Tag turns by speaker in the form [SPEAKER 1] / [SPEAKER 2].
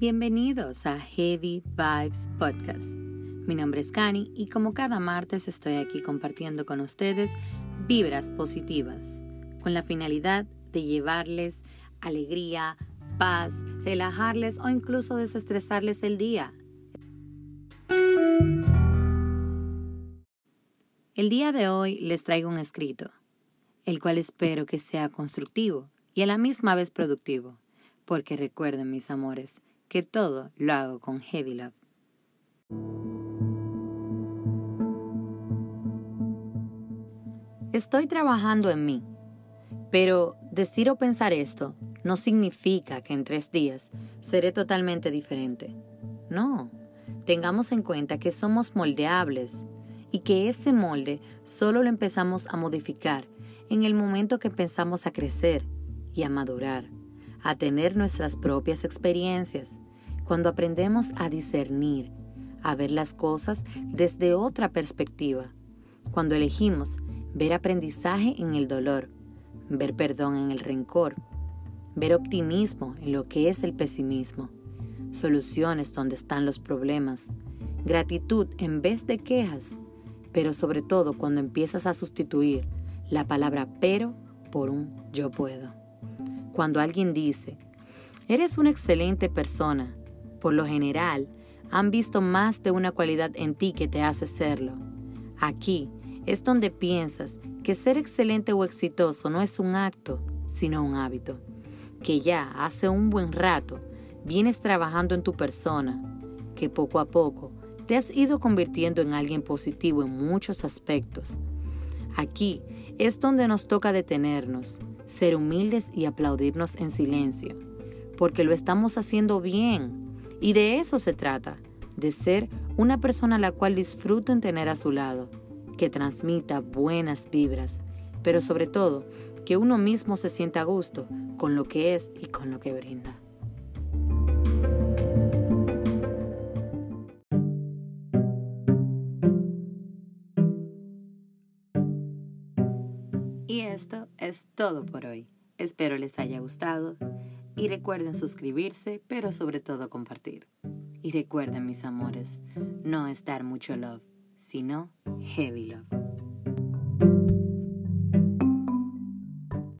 [SPEAKER 1] Bienvenidos a Heavy Vibes Podcast. Mi nombre es Cani y como cada martes estoy aquí compartiendo con ustedes vibras positivas, con la finalidad de llevarles alegría, paz, relajarles o incluso desestresarles el día. El día de hoy les traigo un escrito, el cual espero que sea constructivo y a la misma vez productivo, porque recuerden mis amores, que todo lo hago con Heavy Love. Estoy trabajando en mí, pero decir o pensar esto no significa que en tres días seré totalmente diferente. No, tengamos en cuenta que somos moldeables y que ese molde solo lo empezamos a modificar en el momento que empezamos a crecer y a madurar a tener nuestras propias experiencias, cuando aprendemos a discernir, a ver las cosas desde otra perspectiva, cuando elegimos ver aprendizaje en el dolor, ver perdón en el rencor, ver optimismo en lo que es el pesimismo, soluciones donde están los problemas, gratitud en vez de quejas, pero sobre todo cuando empiezas a sustituir la palabra pero por un yo puedo. Cuando alguien dice, eres una excelente persona, por lo general, han visto más de una cualidad en ti que te hace serlo. Aquí es donde piensas que ser excelente o exitoso no es un acto, sino un hábito, que ya hace un buen rato vienes trabajando en tu persona, que poco a poco te has ido convirtiendo en alguien positivo en muchos aspectos. Aquí es donde nos toca detenernos, ser humildes y aplaudirnos en silencio, porque lo estamos haciendo bien. Y de eso se trata, de ser una persona la cual disfruto en tener a su lado, que transmita buenas vibras, pero sobre todo que uno mismo se sienta a gusto con lo que es y con lo que brinda. Y esto es todo por hoy. Espero les haya gustado y recuerden suscribirse, pero sobre todo compartir. Y recuerden mis amores, no es dar mucho love, sino heavy love.